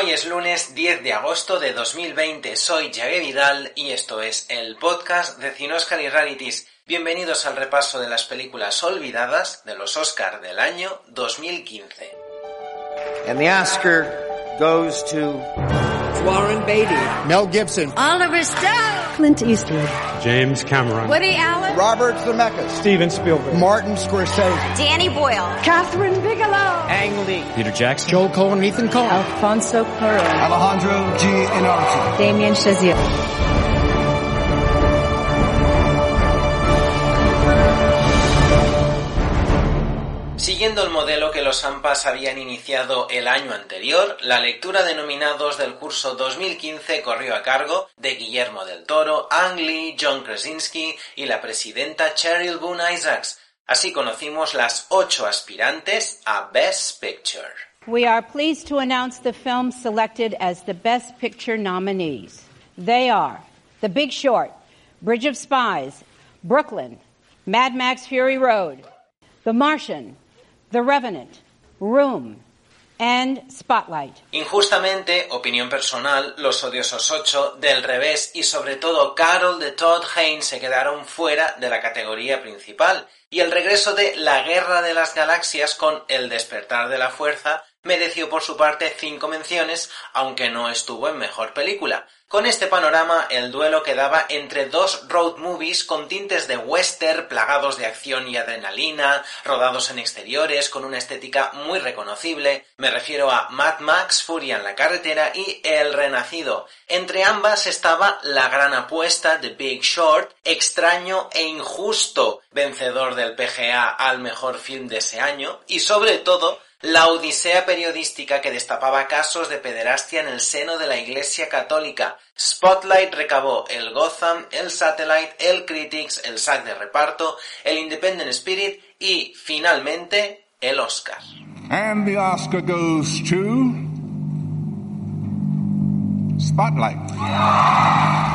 Hoy es lunes 10 de agosto de 2020. Soy Javier Vidal y esto es el podcast de Cinoscar y Rarities. Bienvenidos al repaso de las películas olvidadas de los Oscar del año 2015. And the Oscar goes to Warren Beatty, Mel Gibson, Oliver Stone, Clint Eastwood, James Cameron, Woody Allen, Robert Zemeckis, Steven Spielberg, Martin Scorsese, Danny Boyle, Catherine Bigelow, Ang Lee, Peter Jackson, Joel Cohen, Ethan Cohen, Alfonso Cuarón, Alejandro G. Inarritu. Damien Chazelle. Siguiendo el modelo que los AMPAs habían iniciado el año anterior, la lectura de nominados del curso 2015 corrió a cargo de Guillermo del Toro, Ang Lee, John Krasinski y la presidenta Cheryl Boone Isaacs. Así conocimos las ocho aspirantes a Best Picture. We are pleased to announce the films selected as the Best Picture nominees. They are The Big Short, Bridge of Spies, Brooklyn, Mad Max Fury Road, The Martian, The Revenant, Room, and Spotlight. Injustamente, opinión personal, los odiosos 8 del revés y sobre todo Carol de Todd Haynes se quedaron fuera de la categoría principal y el regreso de La Guerra de las Galaxias con El despertar de la fuerza mereció por su parte cinco menciones, aunque no estuvo en mejor película. Con este panorama, el duelo quedaba entre dos road movies con tintes de western, plagados de acción y adrenalina, rodados en exteriores, con una estética muy reconocible. Me refiero a Mad Max, Furia en la carretera y El Renacido. Entre ambas estaba la gran apuesta de Big Short, extraño e injusto, vencedor del PGA al mejor film de ese año, y sobre todo, la odisea periodística que destapaba casos de pederastia en el seno de la Iglesia Católica. Spotlight recabó el Gotham, el Satellite, el Critics, el SAC de reparto, el Independent Spirit y, finalmente, el Oscar. And the Oscar goes to Spotlight.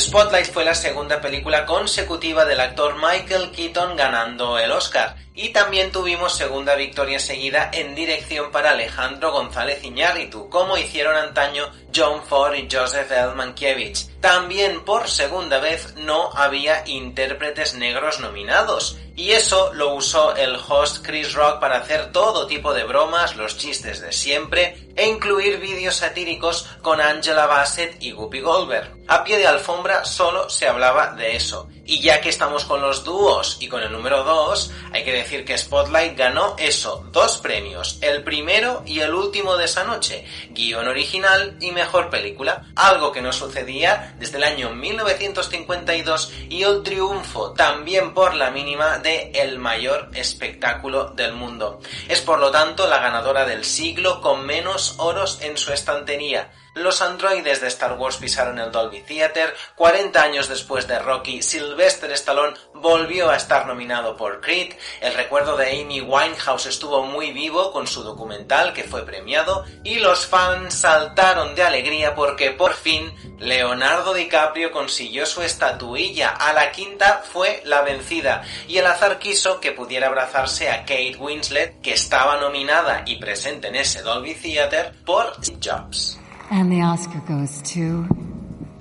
Spotlight fue la segunda película consecutiva del actor Michael Keaton ganando el Oscar. Y también tuvimos segunda victoria seguida en dirección para Alejandro González Iñárritu, como hicieron antaño John Ford y Joseph L. Mankiewicz. También por segunda vez no había intérpretes negros nominados. Y eso lo usó el host Chris Rock para hacer todo tipo de bromas, los chistes de siempre e incluir vídeos satíricos con Angela Bassett y Guppy Goldberg. A pie de alfombra solo se hablaba de eso. Y ya que estamos con los dúos y con el número 2, hay que decir que Spotlight ganó eso, dos premios, el primero y el último de esa noche, guion original y mejor película, algo que no sucedía desde el año 1952 y el triunfo también por la mínima de el mayor espectáculo del mundo. Es por lo tanto la ganadora del siglo con menos oros en su estantería. Los androides de Star Wars pisaron el Dolby Theater, 40 años después de Rocky, Sylvester Stallone volvió a estar nominado por Creed, el recuerdo de Amy Winehouse estuvo muy vivo con su documental que fue premiado, y los fans saltaron de alegría porque por fin Leonardo DiCaprio consiguió su estatuilla, a la quinta fue la vencida, y el azar quiso que pudiera abrazarse a Kate Winslet, que estaba nominada y presente en ese Dolby Theater por Jobs. And the Oscar goes to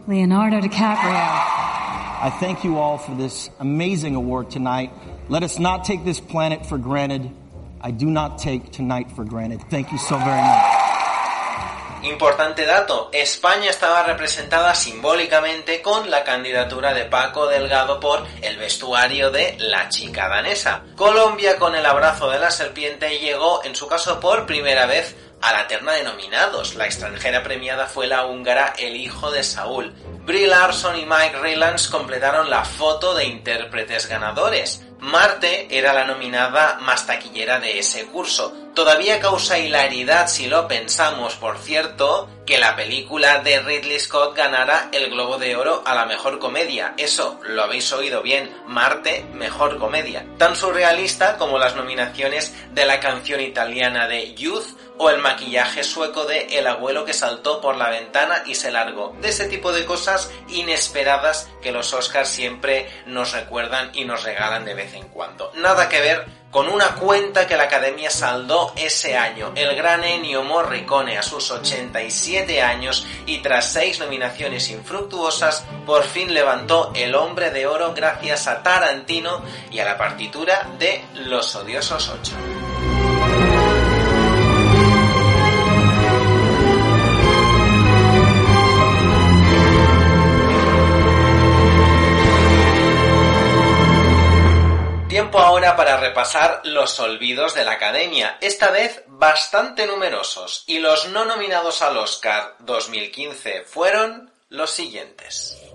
Leonardo DiCaprio. I thank you all for this amazing award tonight. Let us not take this planet for granted. I do not take tonight for granted. Thank you so very much. Importante dato, España estaba representada simbólicamente con la candidatura de Paco Delgado por el vestuario de La chica danesa. Colombia con el abrazo de la serpiente llegó en su caso por primera vez a la terna de nominados. La extranjera premiada fue la húngara El hijo de Saúl. Brie Larson y Mike Rylance completaron la foto de intérpretes ganadores. Marte era la nominada más taquillera de ese curso. Todavía causa hilaridad si lo pensamos, por cierto, que la película de Ridley Scott ganara el Globo de Oro a la mejor comedia. Eso, lo habéis oído bien, Marte, mejor comedia. Tan surrealista como las nominaciones de la canción italiana de Youth o el maquillaje sueco de El abuelo que saltó por la ventana y se largó. De ese tipo de cosas inesperadas que los Oscars siempre nos recuerdan y nos regalan de vez en cuando. Nada que ver con una cuenta que la Academia saldó ese año. El gran Ennio Morricone a sus 87 años y tras seis nominaciones infructuosas, por fin levantó el hombre de oro gracias a Tarantino y a la partitura de Los Odiosos 8. Tiempo ahora para repasar los olvidos de la Academia, esta vez bastante numerosos, y los no nominados al Oscar 2015 fueron los siguientes.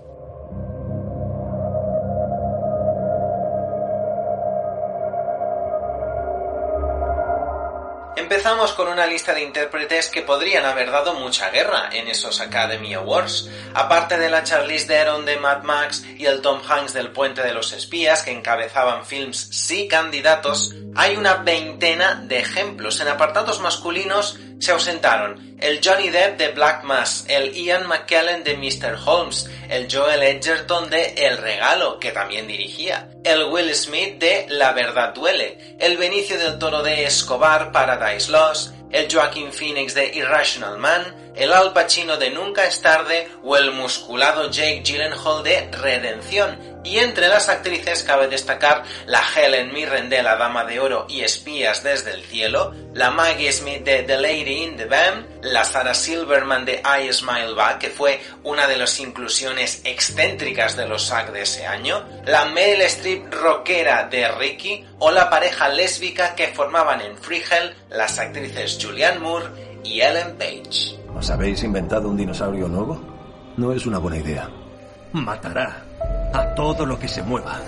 Empezamos con una lista de intérpretes que podrían haber dado mucha guerra en esos Academy Awards. Aparte de la Charlize Theron de Mad Max y el Tom Hanks del Puente de los Espías que encabezaban films sí candidatos, hay una veintena de ejemplos. En apartados masculinos se ausentaron el Johnny Depp de Black Mass, el Ian McKellen de Mr. Holmes, el Joel Edgerton de El Regalo, que también dirigía, el Will Smith de La Verdad Duele, el Benicio del Toro de Escobar, Paradise Lost, el Joaquin Phoenix de Irrational Man, el Al Pacino de Nunca es tarde o el musculado Jake Gyllenhaal de Redención. Y entre las actrices cabe destacar la Helen Mirren de La Dama de Oro y Espías desde el Cielo, la Maggie Smith de The Lady in the Band, la Sarah Silverman de I Smile Back, que fue una de las inclusiones excéntricas de los SAG de ese año, la Meryl Streep rockera de Ricky o la pareja lésbica que formaban en Free Hell las actrices Julianne Moore y Ellen Page. ¿Os habéis inventado un dinosaurio nuevo? No es una buena idea. Matará a todo lo que se mueva.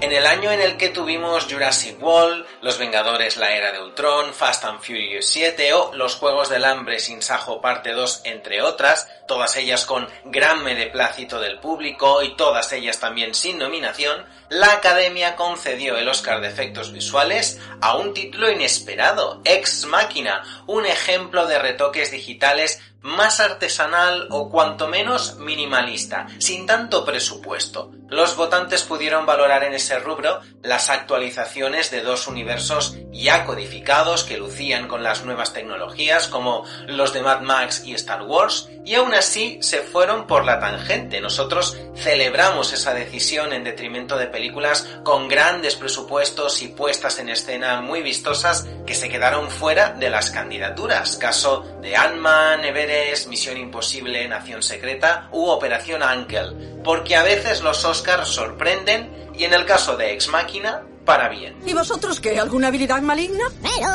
En el año en el que tuvimos Jurassic World, Los Vengadores La Era de Ultron, Fast and Furious 7 o Los Juegos del Hambre sin Sajo Parte 2, entre otras, todas ellas con gran beneplácito del público y todas ellas también sin nominación, la Academia concedió el Oscar de Efectos Visuales a un título inesperado, Ex Machina, un ejemplo de retoques digitales más artesanal o cuanto menos minimalista, sin tanto presupuesto. Los votantes pudieron valorar en ese rubro las actualizaciones de dos universos ya codificados que lucían con las nuevas tecnologías como los de Mad Max y Star Wars y aún así se fueron por la tangente. Nosotros celebramos esa decisión en detrimento de películas con grandes presupuestos y puestas en escena muy vistosas que se quedaron fuera de las candidaturas. Caso de Ant-Man, Everest, Misión Imposible, Nación Secreta u Operación Ankel. Porque a veces los Oscars sorprenden y en el caso de Ex Máquina, para bien. ¿Y vosotros qué? ¿Alguna habilidad maligna? Pero,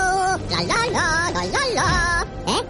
la la la, la la la. ¿Eh?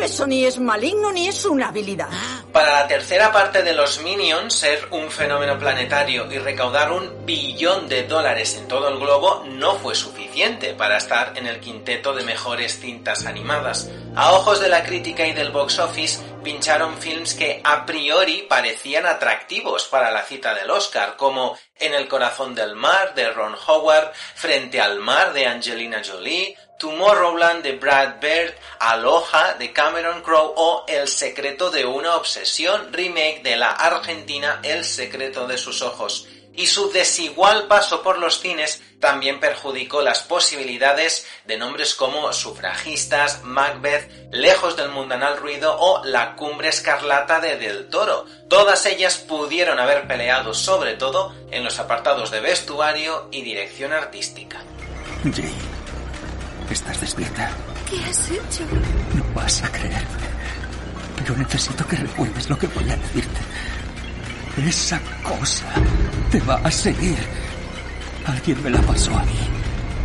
Eso ni es maligno ni es una habilidad. Para la tercera parte de los Minions, ser un fenómeno planetario y recaudar un billón de dólares en todo el globo no fue suficiente para estar en el quinteto de mejores cintas animadas. A ojos de la crítica y del box office, pincharon films que a priori parecían atractivos para la cita del Oscar, como En el corazón del mar de Ron Howard, Frente al mar de Angelina Jolie, Tomorrowland de Brad Bird, Aloha de Cameron Crowe o El secreto de una obsesión, remake de la Argentina El secreto de sus ojos. Y su desigual paso por los cines también perjudicó las posibilidades de nombres como Sufragistas, Macbeth, Lejos del mundanal ruido o La cumbre escarlata de Del Toro. Todas ellas pudieron haber peleado sobre todo en los apartados de vestuario y dirección artística. ¿Estás despierta? ¿Qué has hecho? No vas a creerme. Pero necesito que recuerdes lo que voy a decirte. Esa cosa te va a seguir. Alguien me la pasó a mí.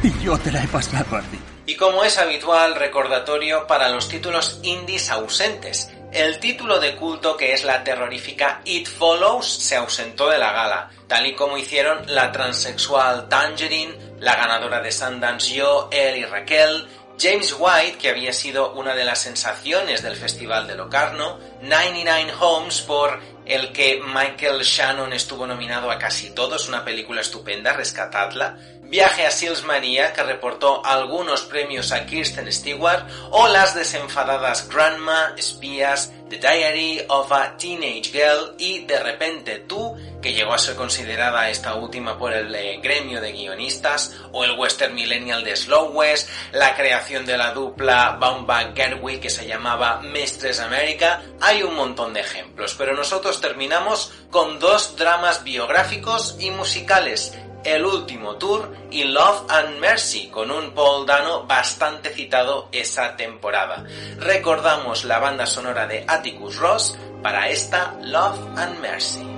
Y yo te la he pasado a ti. Y como es habitual, recordatorio para los títulos indies ausentes. El título de culto que es la terrorífica It Follows se ausentó de la gala, tal y como hicieron la transexual Tangerine, la ganadora de Sundance Yo, él y Raquel, James White, que había sido una de las sensaciones del Festival de Locarno, 99 Homes por el que Michael Shannon estuvo nominado a casi todo, es una película estupenda, rescatadla. Viaje a Sils Maria, que reportó algunos premios a Kirsten Stewart, o Las desenfadadas Grandma, Espías, The Diary of a Teenage Girl y De repente tú, que llegó a ser considerada esta última por el eh, gremio de guionistas, o el western millennial de Slow West, la creación de la dupla Baumbach Gerwig que se llamaba Mestres America, hay un montón de ejemplos, pero nosotros terminamos con dos dramas biográficos y musicales, el último tour y Love and Mercy, con un Paul Dano bastante citado esa temporada. Recordamos la banda sonora de Atticus Ross para esta Love and Mercy.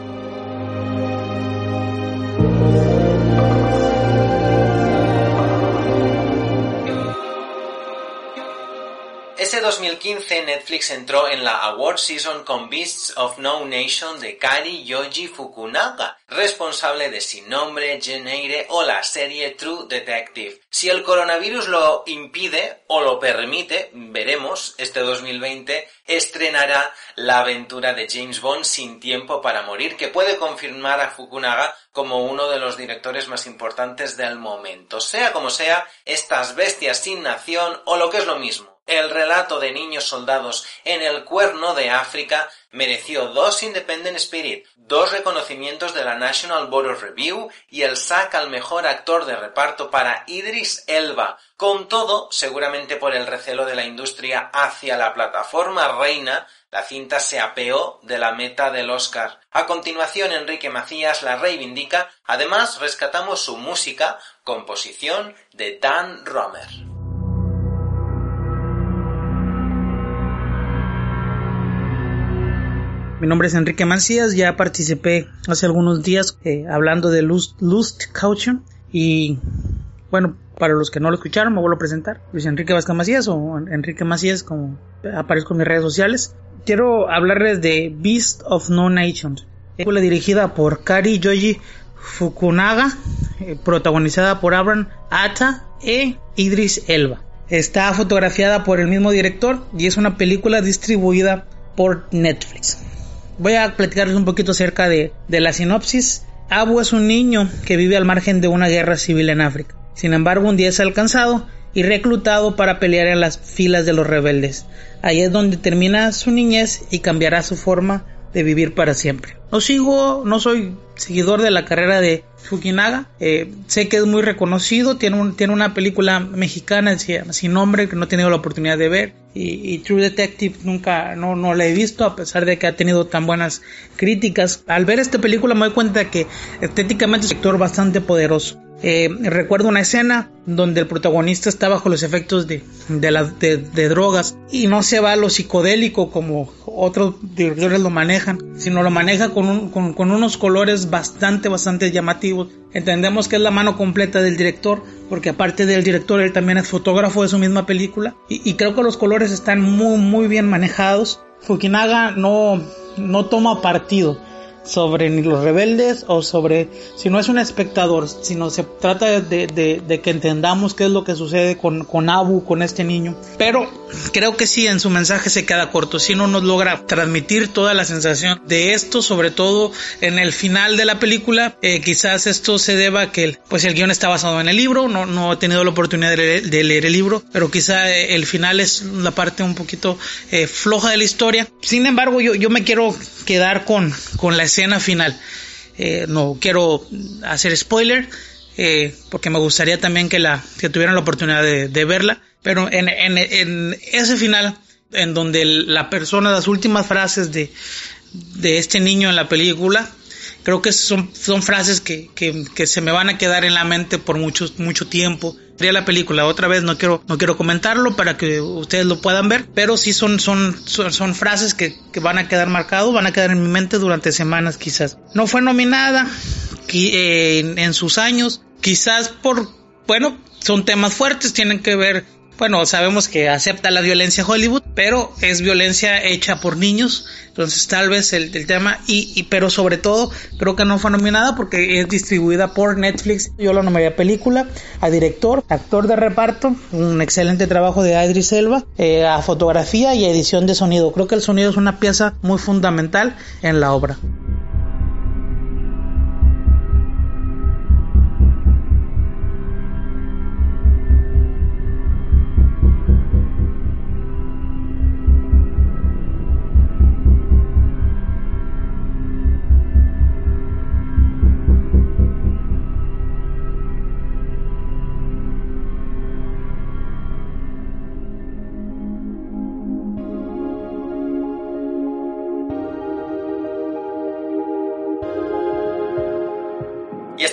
Ese 2015 Netflix entró en la Award Season con Beasts of No Nation de Kari Yoji Fukunaga, responsable de Sin Nombre, Geneire o la serie True Detective. Si el coronavirus lo impide o lo permite, veremos, este 2020 estrenará la aventura de James Bond Sin Tiempo para Morir, que puede confirmar a Fukunaga como uno de los directores más importantes del momento. Sea como sea, estas bestias sin nación o lo que es lo mismo el relato de niños soldados en el cuerno de África mereció dos Independent Spirit, dos reconocimientos de la National Board of Review y el SAC al mejor actor de reparto para Idris Elba. Con todo, seguramente por el recelo de la industria hacia la plataforma reina, la cinta se apeó de la meta del Oscar. A continuación, Enrique Macías la reivindica. Además, rescatamos su música, composición de Dan Romer. Mi nombre es Enrique Macías, ya participé hace algunos días eh, hablando de Lust, Lust Caution y bueno, para los que no lo escucharon me vuelvo a presentar, Luis Enrique Vázquez Macías o Enrique Macías como aparezco en mis redes sociales. Quiero hablarles de Beast of No Nations, película dirigida por Kari Yoji Fukunaga, eh, protagonizada por Abraham Atta e Idris Elba. Está fotografiada por el mismo director y es una película distribuida por Netflix. Voy a platicarles un poquito acerca de, de la sinopsis. Abu es un niño que vive al margen de una guerra civil en África. Sin embargo, un día es alcanzado y reclutado para pelear en las filas de los rebeldes. Ahí es donde termina su niñez y cambiará su forma de vivir para siempre. No sigo, no soy seguidor de la carrera de Fukinaga. Eh, sé que es muy reconocido, tiene, un, una película mexicana sin nombre que no he tenido la oportunidad de ver. Y, True Detective nunca, no, no la he visto, a pesar de que ha tenido tan buenas críticas. Al ver esta película me doy cuenta que estéticamente es un actor bastante poderoso. Eh, recuerdo una escena donde el protagonista está bajo los efectos de, drogas y no se va a lo psicodélico como otros directores lo manejan, sino lo maneja con, unos colores bastante, bastante llamativos. Entendemos que es la mano completa del director, porque aparte del director, él también es fotógrafo de su misma película y, creo que los colores están muy, muy bien manejados. Fukinaga no toma partido sobre ni los rebeldes o sobre si no es un espectador, sino se trata de, de, que entendamos qué es lo que sucede con, con, Abu, con este niño. Pero creo que sí, en su mensaje se queda corto, si no nos logra transmitir toda la sensación de esto, sobre todo en el final de la película. Eh, quizás esto se deba a que pues el guion está basado en el libro, no, no he tenido la oportunidad de leer, el libro, pero quizá eh, el final es la parte un poquito eh, floja de la historia. Sin embargo, yo, yo me quiero quedar con, con la escena final. Eh, no quiero hacer spoiler, eh, porque me gustaría también que, la, que tuvieran la oportunidad de, verla, pero en, en, en, ese final, en donde la persona, las últimas frases de, de este niño en la película, creo que son, son frases que, que, que, se me van a quedar en la mente por mucho, mucho tiempo. La película otra vez no quiero no quiero comentarlo para que ustedes lo puedan ver, pero sí son son son, frases que, que, van a quedar marcados, van a quedar en mi mente durante semanas quizás. No fue nominada eh, en, en sus años, quizás por bueno son temas fuertes, tienen que ver bueno, sabemos que acepta la violencia Hollywood, pero es violencia hecha por niños, entonces tal vez el, tema, y, pero sobre todo creo que no fue nominada porque es distribuida por Netflix, yo la nominaría película, a director, actor de reparto, un excelente trabajo de Idris Elba, eh, a fotografía y a edición de sonido, creo que el sonido es una pieza muy fundamental en la obra.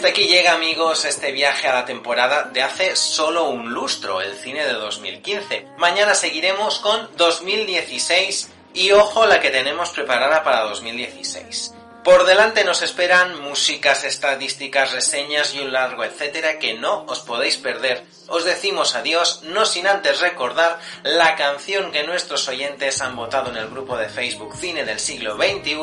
Aquí llega amigos este viaje a la temporada de hace solo un lustro, el cine de 2015. Mañana seguiremos con 2016 y ojo la que tenemos preparada para 2016. Por delante nos esperan músicas, estadísticas, reseñas y un largo etcétera que no os podéis perder. Os decimos adiós, no sin antes recordar la canción que nuestros oyentes han votado en el grupo de Facebook Cine del siglo XXI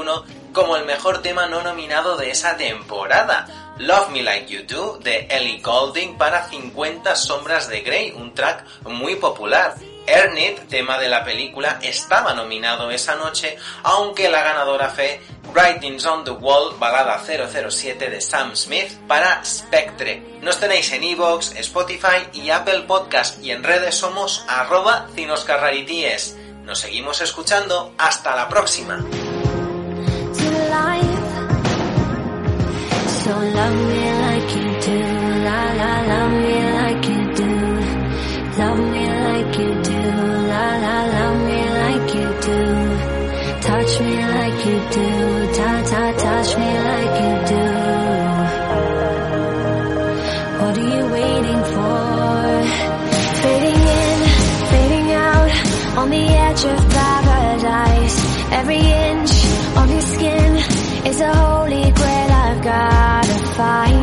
como el mejor tema no nominado de esa temporada. Love Me Like You Do de Ellie Golding para 50 sombras de Grey, un track muy popular. Ernit, tema de la película, estaba nominado esa noche, aunque la ganadora fue Writings on the Wall, balada 007 de Sam Smith para Spectre. Nos tenéis en Evox, Spotify y Apple Podcast y en redes somos arroba cinoscarrarities. Nos seguimos escuchando. Hasta la próxima. Touch me like you do. What are you waiting for? Fading in, fading out, on the edge of paradise. Every inch of your skin is a holy grail I've gotta find.